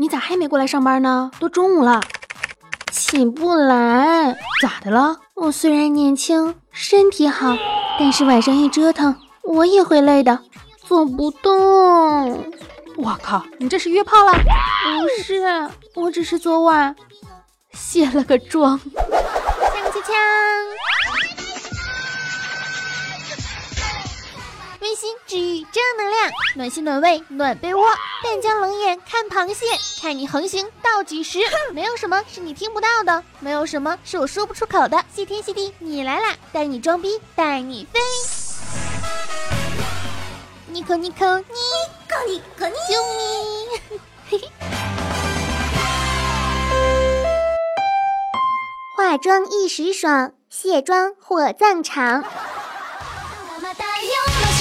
你咋还没过来上班呢？都中午了，起不来，咋的了？我虽然年轻，身体好，但是晚上一折腾，我也会累的，走不动。我靠，你这是约炮了？不是，我只是昨晚卸了个妆。锵锵锵！温馨治愈正能量，暖心暖胃暖被窝。淡江冷眼看螃蟹，看你横行到几时？没有什么是你听不到的，没有什么是我说不出口的。谢天谢地，你来啦！带你装逼，带你飞。尼可尼可尼可尼可尼，救命！嘿嘿。化妆一时爽，卸妆火葬场。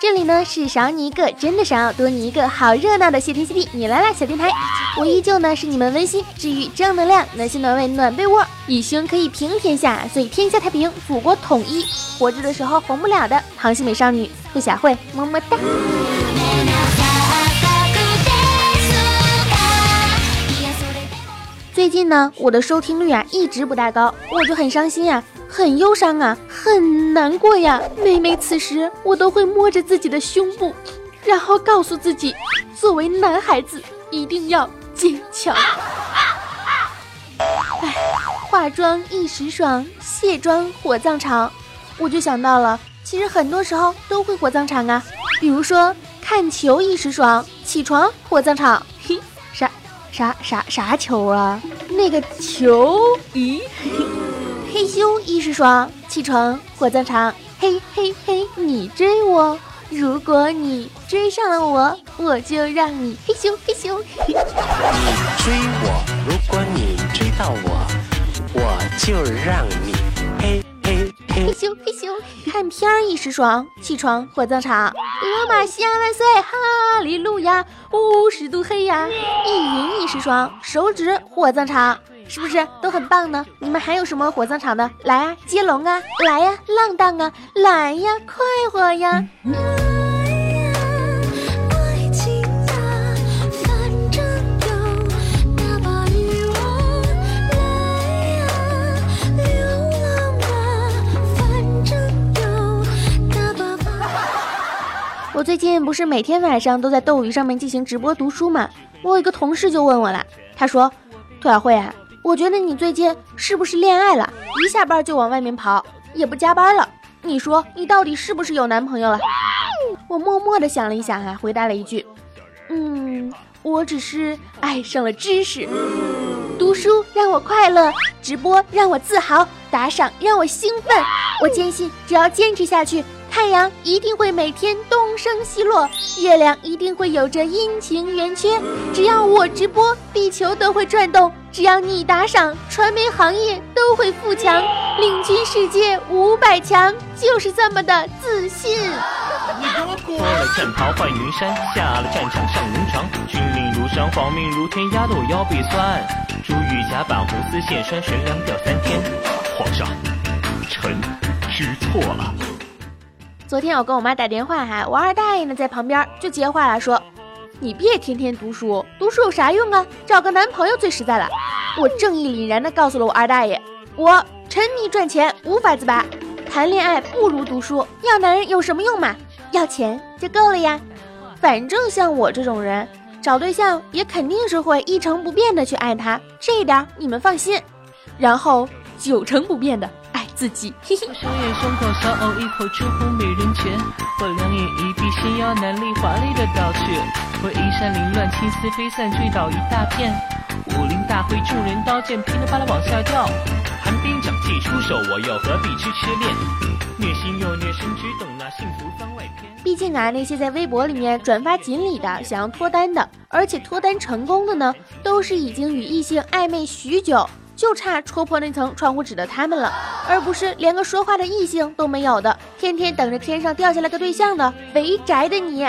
这里呢是少你一个真的少，多你一个好热闹的谢天谢地，你来啦小电台，我依旧呢是你们温馨治愈正能量暖心暖胃暖被窝，以胸可以平天下，所以天下太平，祖国统一。活着的时候红不了的螃蟹美少女兔小慧，么么哒。最近呢，我的收听率啊一直不大高，我就很伤心呀。很忧伤啊，很难过呀。每每此时，我都会摸着自己的胸部，然后告诉自己，作为男孩子一定要坚强。哎，化妆一时爽，卸妆火葬场。我就想到了，其实很多时候都会火葬场啊。比如说看球一时爽，起床火葬场。啥啥啥球啊？那个球？咦？嘿咻一时爽，起床火葬场。嘿嘿嘿，你追我，如果你追上了我，我就让你嘿咻嘿咻。你追我，如果你追到我，我就让你嘿。咻嘿咻，看片儿一时爽，起床火葬场。罗马西亚万岁，哈利路亚，五十度黑呀。意淫一时爽，手指火葬场。是不是都很棒呢？你们还有什么火葬场的？来啊，接龙啊，来呀，浪荡啊，来呀，快活呀！最近不是每天晚上都在斗鱼上面进行直播读书吗？我有一个同事就问我了，他说：“兔小慧啊。”我觉得你最近是不是恋爱了？一下班就往外面跑，也不加班了。你说你到底是不是有男朋友了？我默默的想了一想啊，回答了一句：“嗯，我只是爱上了知识。读书让我快乐，直播让我自豪，打赏让我兴奋。我坚信，只要坚持下去。”太阳一定会每天东升西落，月亮一定会有着阴晴圆缺。只要我直播，地球都会转动；只要你打赏，传媒行业都会富强，领军世界五百强。就是这么的自信。脱了战袍换云山，下了战场上农场，军令如山，皇命如天，压得我腰背酸。珠玉甲板红丝线拴，悬梁吊三天。皇上，臣知错了。昨天我跟我妈打电话哈，我二大爷呢在旁边就接话了，说：“你别天天读书，读书有啥用啊？找个男朋友最实在了。”我正义凛然的告诉了我二大爷：“我沉迷赚钱无法自拔，谈恋爱不如读书。要男人有什么用嘛？要钱就够了呀。反正像我这种人，找对象也肯定是会一成不变的去爱他，这一点你们放心。然后九成不变的。”自己。嘿嘿。双眼胸口小偶一口出乎美人拳，我两眼一闭，心腰难力华丽的倒去，我衣衫凌乱，青丝飞散，坠倒一大片。武林大会，众人刀剑噼里啪啦往下掉。寒冰掌气出手，我又何必去痴恋？虐心又虐身，只懂那幸福番外篇。毕竟啊，那些在微博里面转发锦鲤的，想要脱单的，而且脱单成功的呢，都是已经与异性暧昧许久。就差戳破那层窗户纸的他们了，而不是连个说话的异性都没有的，天天等着天上掉下来个对象的肥宅的你。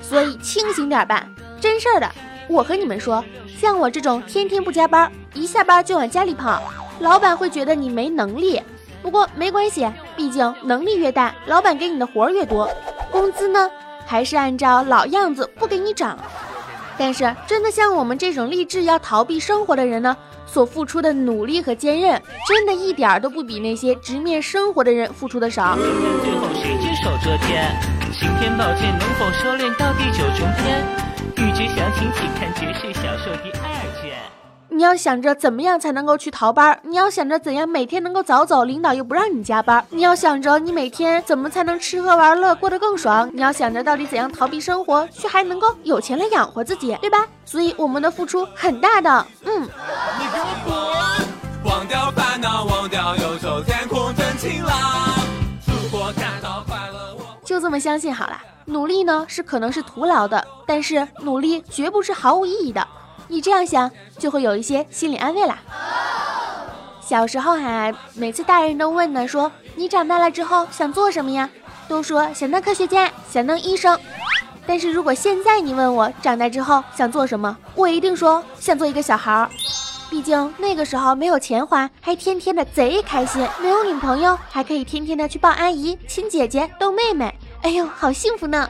所以清醒点吧，真事儿的。我和你们说，像我这种天天不加班，一下班就往家里跑，老板会觉得你没能力。不过没关系，毕竟能力越大，老板给你的活儿越多，工资呢还是按照老样子不给你涨。但是真的像我们这种立志要逃避生活的人呢，所付出的努力和坚韧，真的一点儿都不比那些直面生活的人付出的少。最后谁只手遮天？晴天宝剑能否收敛到地久重天？欲知详情，请看《绝世小说》第二卷。你要想着怎么样才能够去逃班，你要想着怎样每天能够早走，领导又不让你加班，你要想着你每天怎么才能吃喝玩乐过得更爽，你要想着到底怎样逃避生活，却还能够有钱来养活自己，对吧？所以我们的付出很大的，嗯。忘掉烦恼，忘掉忧愁，天空真晴朗。生活感到快乐，我就这么相信好了。努力呢是可能是徒劳的，但是努力绝不是毫无意义的。你这样想，就会有一些心理安慰啦。小时候哈，每次大人都问呢，说你长大了之后想做什么呀？都说想当科学家，想当医生。但是如果现在你问我长大之后想做什么，我一定说想做一个小孩儿。毕竟那个时候没有钱花，还天天的贼开心；没有女朋友，还可以天天的去抱阿姨、亲姐姐、逗妹妹。哎呦，好幸福呢！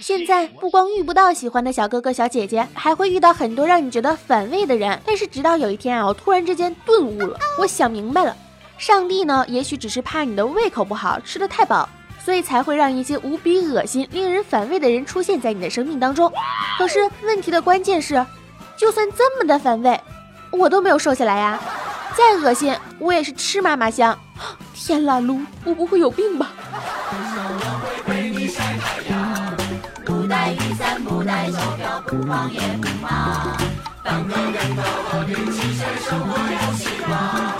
现在不光遇不到喜欢的小哥哥小姐姐，还会遇到很多让你觉得反胃的人。但是直到有一天啊，我突然之间顿悟了，我想明白了，上帝呢，也许只是怕你的胃口不好，吃的太饱。所以才会让一些无比恶心、令人反胃的人出现在你的生命当中。可是问题的关键是，就算这么的反胃，我都没有瘦下来呀！再恶心，我也是吃嘛嘛香。天啦噜，我不会有病吧？不带雨伞，不带手表，不慌也不忙。当个人头和运气，谁生活有希望？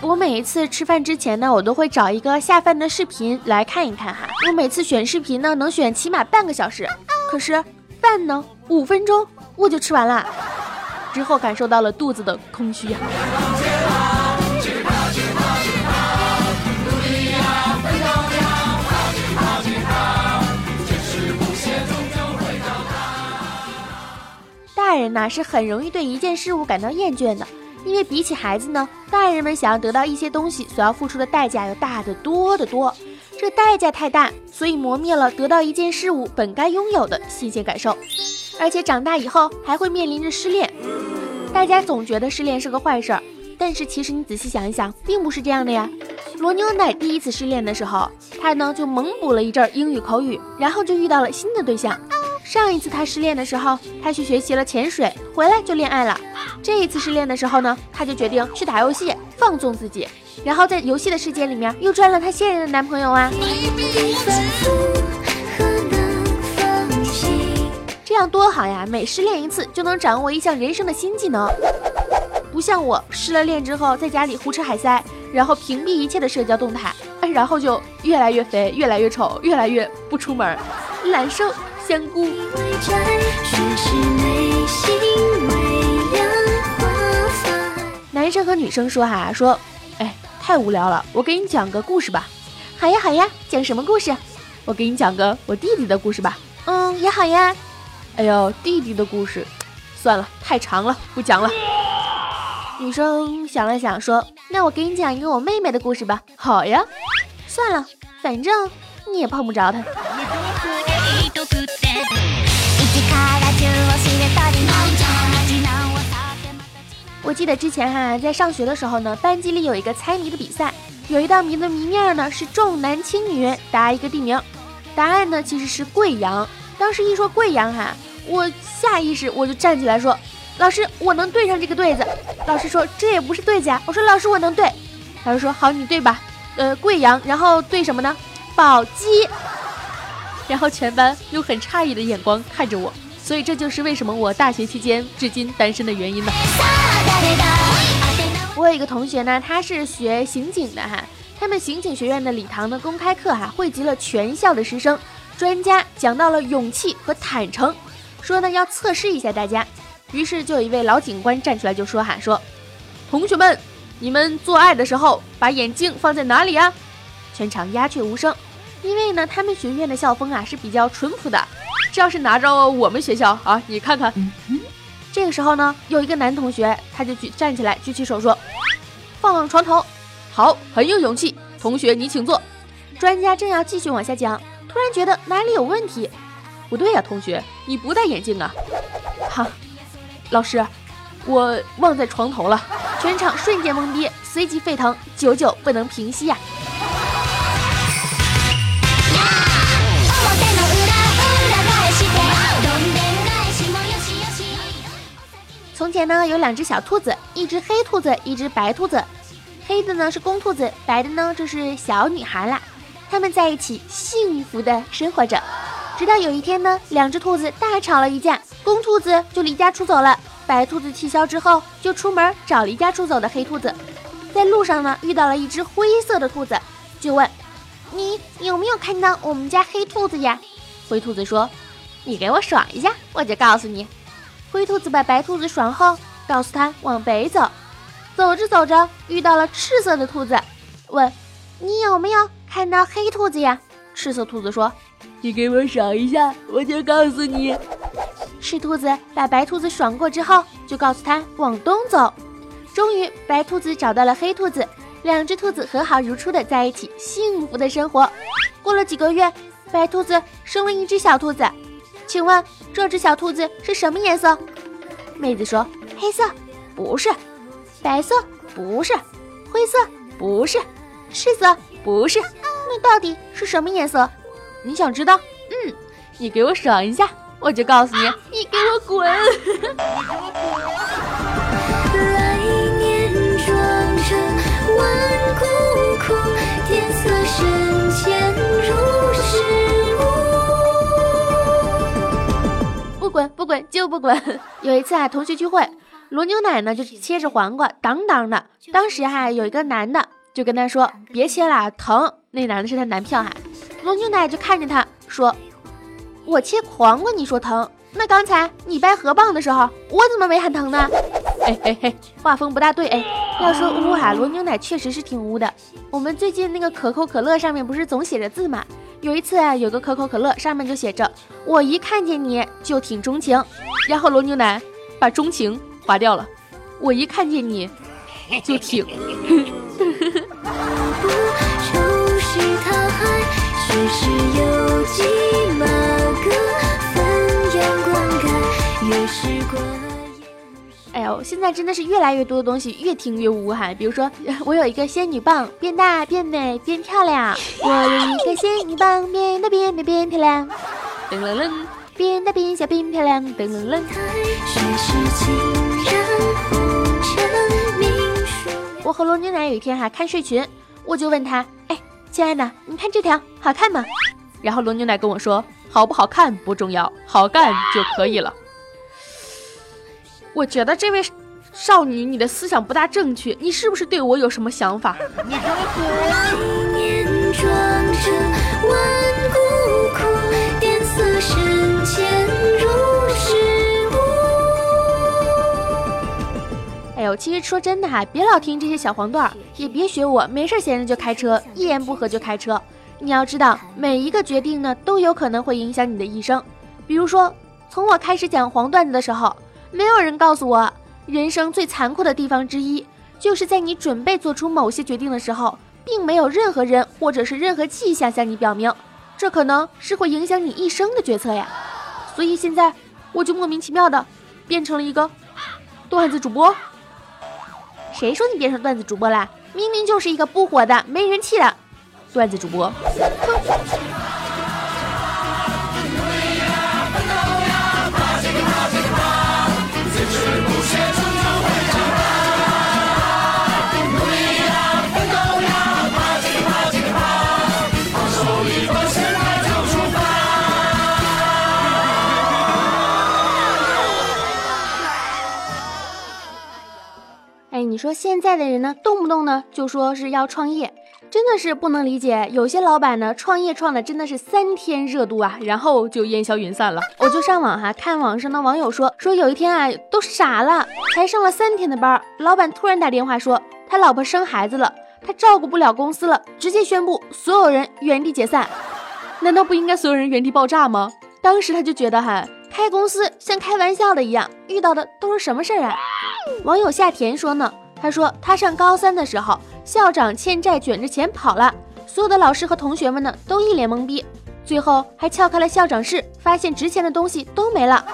我每一次吃饭之前呢，我都会找一个下饭的视频来看一看哈。我每次选视频呢，能选起码半个小时，可是饭呢，五分钟我就吃完了，之后感受到了肚子的空虚呀。大人呐，是很容易对一件事物感到厌倦的。因为比起孩子呢，大人们想要得到一些东西，所要付出的代价要大得多得多。这代价太大，所以磨灭了得到一件事物本该拥有的新鲜感受。而且长大以后还会面临着失恋。大家总觉得失恋是个坏事儿，但是其实你仔细想一想，并不是这样的呀。罗牛奶第一次失恋的时候，他呢就猛补了一阵英语口语，然后就遇到了新的对象。上一次他失恋的时候，他去学习了潜水，回来就恋爱了。这一次失恋的时候呢，他就决定去打游戏放纵自己，然后在游戏的世界里面又赚了他现任的男朋友啊。这样多好呀！每失恋一次就能掌握一项人生的新技能，不像我失了恋之后在家里胡吃海塞，然后屏蔽一切的社交动态，然后就越来越肥，越来越丑，越来越不出门，懒瘦。香菇。男生和女生说哈说，哎，太无聊了，我给你讲个故事吧。好呀好呀，讲什么故事？我给你讲个我弟弟的故事吧。嗯，也好呀。哎呦，弟弟的故事，算了，太长了，不讲了。女生想了想说，那我给你讲一个我妹妹的故事吧。好呀。算了，反正你也碰不着她。我记得之前哈在上学的时候呢，班级里有一个猜谜的比赛，有一道谜的谜面呢是重男轻女，答一个地名，答案呢其实是贵阳。当时一说贵阳哈，我下意识我就站起来说：“老师，我能对上这个对子。”老师说：“这也不是对子呀。”我说：“老师，我能对。”老师说：“好，你对吧？呃，贵阳，然后对什么呢？宝鸡。”然后全班用很诧异的眼光看着我，所以这就是为什么我大学期间至今单身的原因呢。我有一个同学呢，他是学刑警的哈，他们刑警学院的礼堂的公开课哈，汇集了全校的师生，专家讲到了勇气和坦诚，说呢要测试一下大家，于是就有一位老警官站出来就说喊说，同学们，你们做爱的时候把眼睛放在哪里呀？全场鸦雀无声，因为呢他们学院的校风啊是比较淳朴的，这要是拿着我们学校啊，你看看。这个时候呢，有一个男同学，他就举站起来，举起手说：“放床头，好，很有勇气。同学，你请坐。”专家正要继续往下讲，突然觉得哪里有问题，不对呀，同学，你不戴眼镜啊？哈，老师，我忘在床头了。全场瞬间懵逼，随即沸腾，久久不能平息呀。从前呢，有两只小兔子，一只黑兔子，一只白兔子。黑的呢是公兔子，白的呢就是小女孩啦。它们在一起幸福的生活着，直到有一天呢，两只兔子大吵了一架，公兔子就离家出走了。白兔子气消之后，就出门找离家出走的黑兔子。在路上呢，遇到了一只灰色的兔子，就问：“你有没有看到我们家黑兔子呀？”灰兔子说：“你给我爽一下，我就告诉你。”灰兔子把白兔子爽后，告诉他往北走。走着走着，遇到了赤色的兔子，问：“你有没有看到黑兔子呀？”赤色兔子说：“你给我爽一下，我就告诉你。”赤兔子把白兔子爽过之后，就告诉他往东走。终于，白兔子找到了黑兔子，两只兔子和好如初的在一起，幸福的生活。过了几个月，白兔子生了一只小兔子。请问这只小兔子是什么颜色？妹子说：黑色，不是；白色，不是；灰色，不是；赤色，不是。那到底是什么颜色？你想知道？嗯，你给我爽一下，我就告诉你。你给我滚！不滚不滚就不滚！有一次啊，同学聚会，罗牛奶呢就切着黄瓜，当当的。当时哈、有一个男的就跟他说：“别切了，疼。”那男的是他男票哈。罗牛奶就看着他说：“我切黄瓜，你说疼？那刚才你掰河蚌的时候，我怎么没喊疼呢？”哎嘿嘿，画风不大对哎。要说乌海，罗牛奶确实是挺污的。我们最近那个可口可乐上面不是总写着字吗？有一次啊，有个可口可乐上面就写着“我一看见你就挺钟情”，然后罗牛奶把钟情划掉了，“我一看见你就挺”。不愁是他海，世事有几马个分阳灌溉，越是过哎呦，现在真的是越来越多的东西越听越污哈。比如说，我有一个仙女棒，变大变美变漂亮。我有一个仙女棒，变大变美变漂亮。噔噔噔，变大变小变漂亮。噔噔噔。我和罗牛奶有一天哈、看睡裙，我就问他，哎，亲爱的，你看这条好看吗？然后罗牛奶跟我说，好不好看不重要，好干就可以了。我觉得这位少女，你的思想不大正确，你是不是对我有什么想法？哎呦，其实说真的哈，别老听这些小黄段儿，也别学我，没事闲着就开车，一言不合就开车。你要知道，每一个决定呢，都有可能会影响你的一生。比如说，从我开始讲黄段子的时候，没有人告诉我，人生最残酷的地方之一，就是在你准备做出某些决定的时候，并没有任何人或者是任何迹象向你表明，这可能是会影响你一生的决策呀。所以现在，我就莫名其妙的变成了一个段子主播。谁说你变成段子主播啦？明明就是一个不火的、没人气的段子主播。哼说现在的人呢，动不动呢就说是要创业，真的是不能理解。有些老板呢，创业创的真的是三天热度啊，然后就烟消云散了。我就上网哈看网上的网友说，说有一天啊都傻了，才上了三天的班，老板突然打电话说他老婆生孩子了，他照顾不了公司了，直接宣布所有人原地解散。难道不应该所有人原地爆炸吗？当时他就觉得哈，开公司像开玩笑的一样，遇到的都是什么事儿啊？网友夏田说呢，他说他上高三的时候，校长欠债卷着钱跑了，所有的老师和同学们呢都一脸懵逼，最后还撬开了校长室，发现值钱的东西都没了。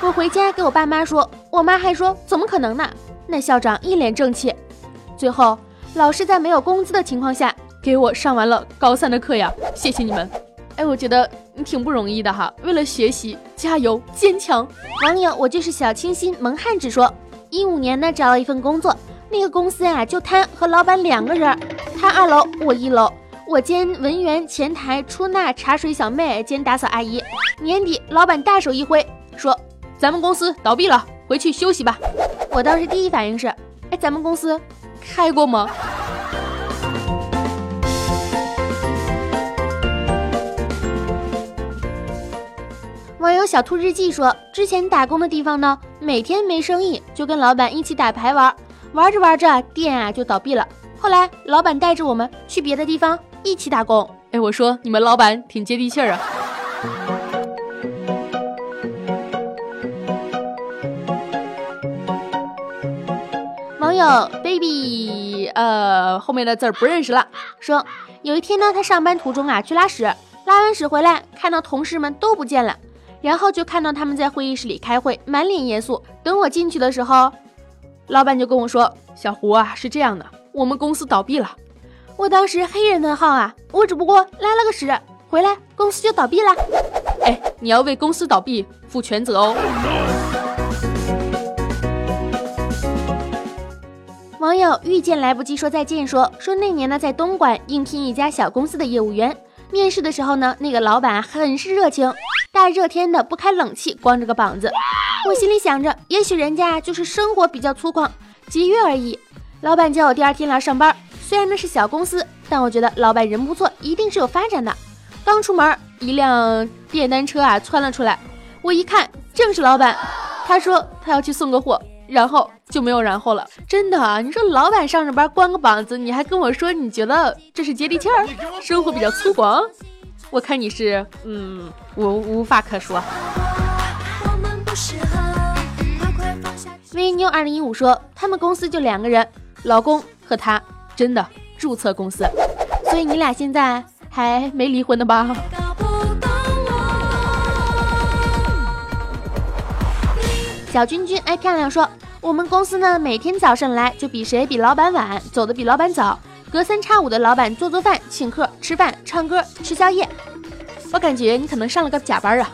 我回家给我爸妈说，我妈还说怎么可能呢？那校长一脸正气。最后老师在没有工资的情况下给我上完了高三的课呀，谢谢你们。哎，我觉得你挺不容易的哈，为了学习加油坚强。网友我就是小清新萌汉子说，一五年呢找了一份工作，那个公司啊就他和老板两个人，他二楼我一楼，我兼文员、前台、出纳、茶水小妹兼打扫阿姨。年底老板大手一挥说，咱们公司倒闭了，回去休息吧。我当时第一反应是，哎，咱们公司开过吗？网友小兔日记说，之前打工的地方呢，每天没生意，就跟老板一起打牌玩，玩着玩着店啊就倒闭了。后来老板带着我们去别的地方一起打工。哎，我说你们老板挺接地气儿啊。网友 baby，呃，后面的字儿不认识了。说有一天呢，他上班途中啊去拉屎，拉完屎回来，看到同事们都不见了。然后就看到他们在会议室里开会，满脸严肃。等我进去的时候，老板就跟我说：“小胡啊，是这样的，我们公司倒闭了。”我当时黑人问号啊，我只不过拉了个屎回来，公司就倒闭了。哎，你要为公司倒闭负全责哦。网友遇见来不及说再见说说那年呢，在东莞应聘一家小公司的业务员。面试的时候呢，那个老板很是热情，大热天的不开冷气，光着个膀子。我心里想着，也许人家就是生活比较粗犷，节约而已。老板叫我第二天来上班，虽然那是小公司，但我觉得老板人不错，一定是有发展的。刚出门，一辆电单车啊窜了出来，我一看，正是老板。他说他要去送个货。然后就没有然后了，真的啊！你说老板上着班光个膀子，你还跟我说你觉得这是接地气儿，生活比较粗犷？我看你是，嗯，我无话可说。微妞二零一五说，他们公司就两个人，老公和他，真的注册公司，所以你俩现在还没离婚呢吧？小君君爱漂亮说，我们公司呢每天早上来就比谁比老板晚，走的比老板早，隔三差五的老板做做饭、请客吃饭、唱歌、吃宵夜。我感觉你可能上了个假班啊。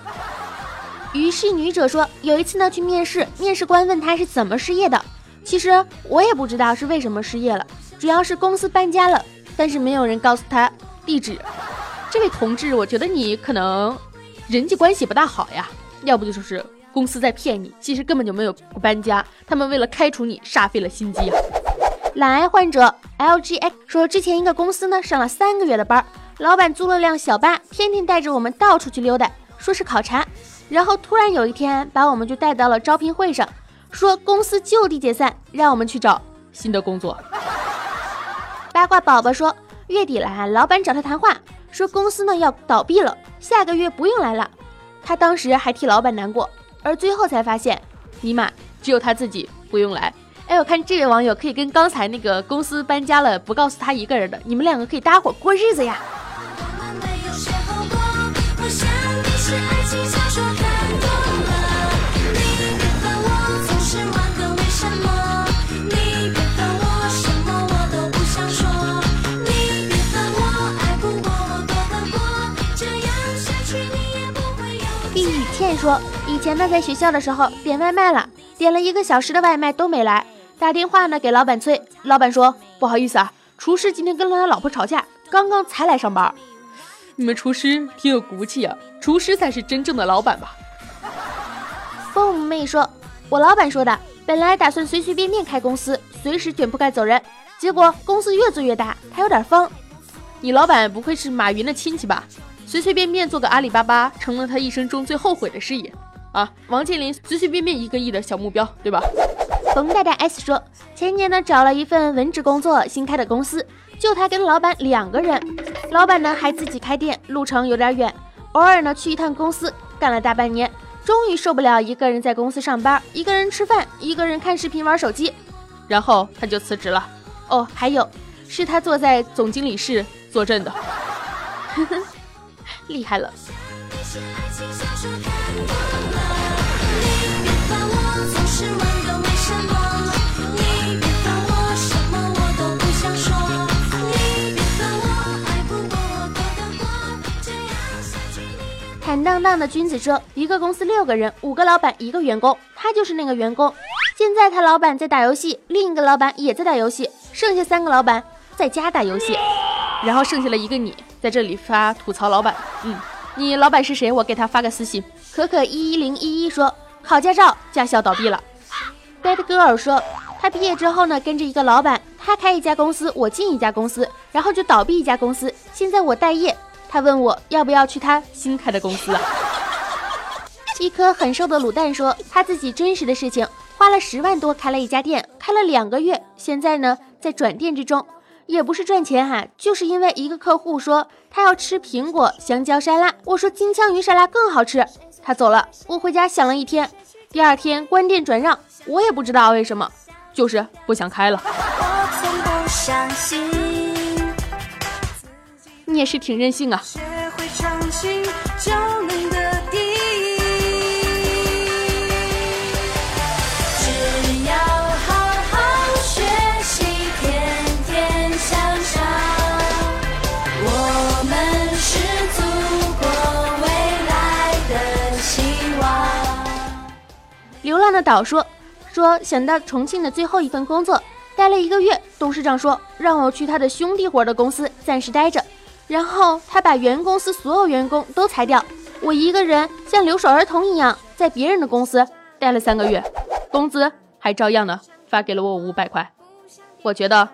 于是女者说，有一次呢去面试，面试官问她是怎么失业的，其实我也不知道是为什么失业了，主要是公司搬家了，但是没有人告诉她地址。这位同志，我觉得你可能人际关系不大好呀，要不就是。公司在骗你，其实根本就没有搬家，他们为了开除你煞费了心机啊！懒癌患者 LGX 说，之前一个公司呢上了三个月的班，老板租了辆小巴，天天带着我们到处去溜达，说是考察，然后突然有一天把我们就带到了招聘会上，说公司就地解散，让我们去找新的工作。八卦宝宝说，月底了，老板找他谈话，说公司呢要倒闭了，下个月不用来了，他当时还替老板难过。而最后才发现，尼玛，只有他自己不用来。哎，我看这位网友可以跟刚才那个公司搬家了不告诉他一个人的，你们两个可以搭伙过日子呀。说以前呢，在学校的时候点外卖了，点了一个小时的外卖都没来，打电话呢给老板催，老板说不好意思啊，厨师今天跟了他老婆吵架，刚刚才来上班。你们厨师挺有骨气啊，厨师才是真正的老板吧？凤妹说，我老板说的，本来打算随随便便开公司，随时卷铺盖走人。结果公司越做越大，他有点疯。你老板不会是马云的亲戚吧？随随便便做个阿里巴巴，成了他一生中最后悔的事业啊！王健林随随便便一个亿的小目标，对吧？冯大大 S 说，前年呢找了一份文职工作，新开的公司，就他跟老板两个人，老板呢还自己开店，路程有点远，偶尔呢去一趟公司，干了大半年，终于受不了一个人在公司上班，一个人吃饭，一个人看视频玩手机，然后他就辞职了。哦，还有，是他坐在总经理室坐镇的，厉害了。坦荡荡的君子说：“一个公司六个人，五个老板，一个员工，他就是那个员工。现在他老板在打游戏，另一个老板也在打游戏，剩下三个老板在家打游戏，然后剩下了一个你在这里发吐槽老板。嗯，你老板是谁？我给他发个私信。可可一一零一一说考驾照，驾校倒闭了。Bad girl 说他毕业之后呢，跟着一个老板，他开一家公司，我进一家公司，然后就倒闭一家公司，现在我待业。”他问我要不要去他新开的公司啊？一颗很瘦的卤蛋说他自己真实的事情，花了十万多开了一家店，开了两个月，现在呢在转店之中，也不是赚钱哈，就是因为一个客户说他要吃苹果香蕉沙拉，我说金枪鱼沙拉更好吃，他走了，我回家想了一天，第二天关店转让，我也不知道为什么，就是不想开了。你也是挺任性啊！流浪的岛说说想到重庆的最后一份工作，待了一个月，董事长说让我去他的兄弟伙的公司暂时待着。然后他把原公司所有员工都裁掉，我一个人像留守儿童一样在别人的公司待了三个月，工资还照样的发给了我五百块。我觉得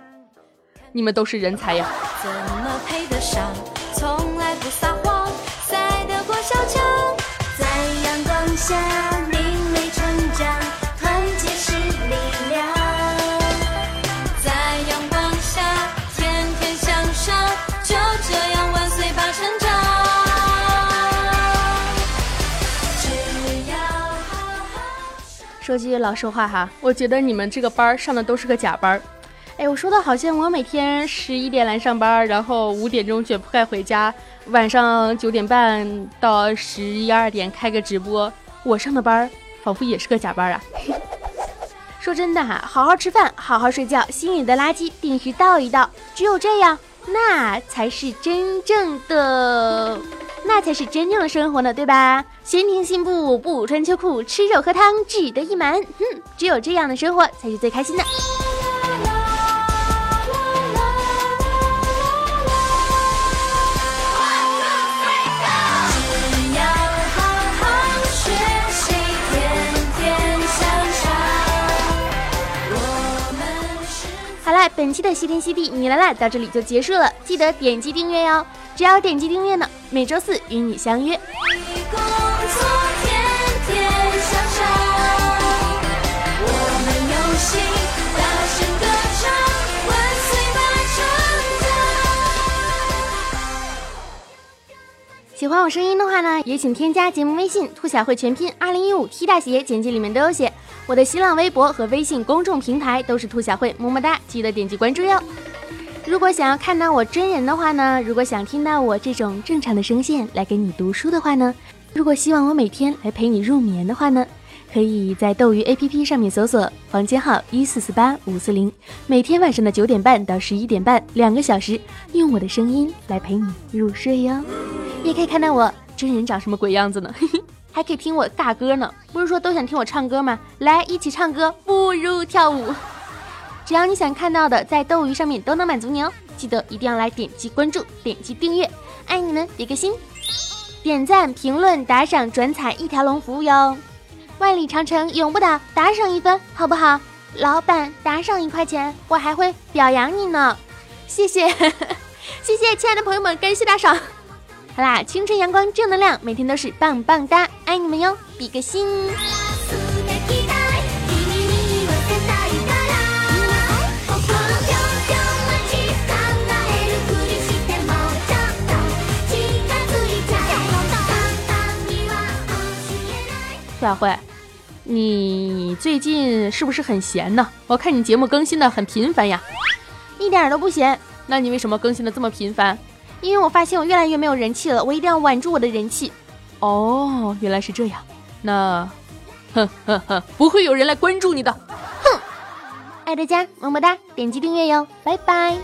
你们都是人才呀。怎么配得上？从来不撒谎，在阳光下。说句老实话哈，我觉得你们这个班上的都是个假班儿。哎，我说的好像我每天十一点来上班，然后五点钟卷铺盖回家，晚上九点半到十一二点开个直播。我上的班 仿佛也是个假班啊。说真的哈，好好吃饭，好好睡觉，心里的垃圾定时倒一倒，只有这样，那才是真正的。那才是真正的生活呢，对吧？闲庭信步，不穿秋裤，吃肉喝汤，志得意满。嗯，只有这样的生活才是最开心的。好了，本期的西天西地你来啦，到这里就结束了，记得点击订阅哟。只要点击订阅呢，每周四与你相约。喜欢我声音的话呢，也请添加节目微信“兔小慧全拼二零一五 T 大写”，简介里面都有写。我的新浪微博和微信公众平台都是兔小慧，么么哒，记得点击关注哟。如果想要看到我真人的话呢？如果想听到我这种正常的声线来给你读书的话呢？如果希望我每天来陪你入眠的话呢？可以在斗鱼 APP 上面搜索房间号一四四八五四零，每天晚上的九点半到十一点半，两个小时，用我的声音来陪你入睡哟。也可以看到我真人长什么鬼样子呢？嘿 嘿还可以听我尬歌呢。不是说都想听我唱歌吗？来，一起唱歌，不如跳舞。只要你想看到的，在斗鱼上面都能满足你哦。记得一定要来点击关注，点击订阅，爱你们，比个心，点赞、评论、打赏、转采一条龙服务哟。万里长城永不倒，打赏一分好不好？老板打赏一块钱，我还会表扬你呢。谢谢，谢谢，亲爱的朋友们，感谢打赏。好啦，青春阳光正能量，每天都是棒棒哒，爱你们哟，比个心。小慧，你最近是不是很闲呢？我看你节目更新的很频繁呀，一点都不闲。那你为什么更新的这么频繁？因为我发现我越来越没有人气了，我一定要挽住我的人气。哦，原来是这样。那，哼哼哼，不会有人来关注你的。哼，爱的家么么哒，点击订阅哟，拜拜。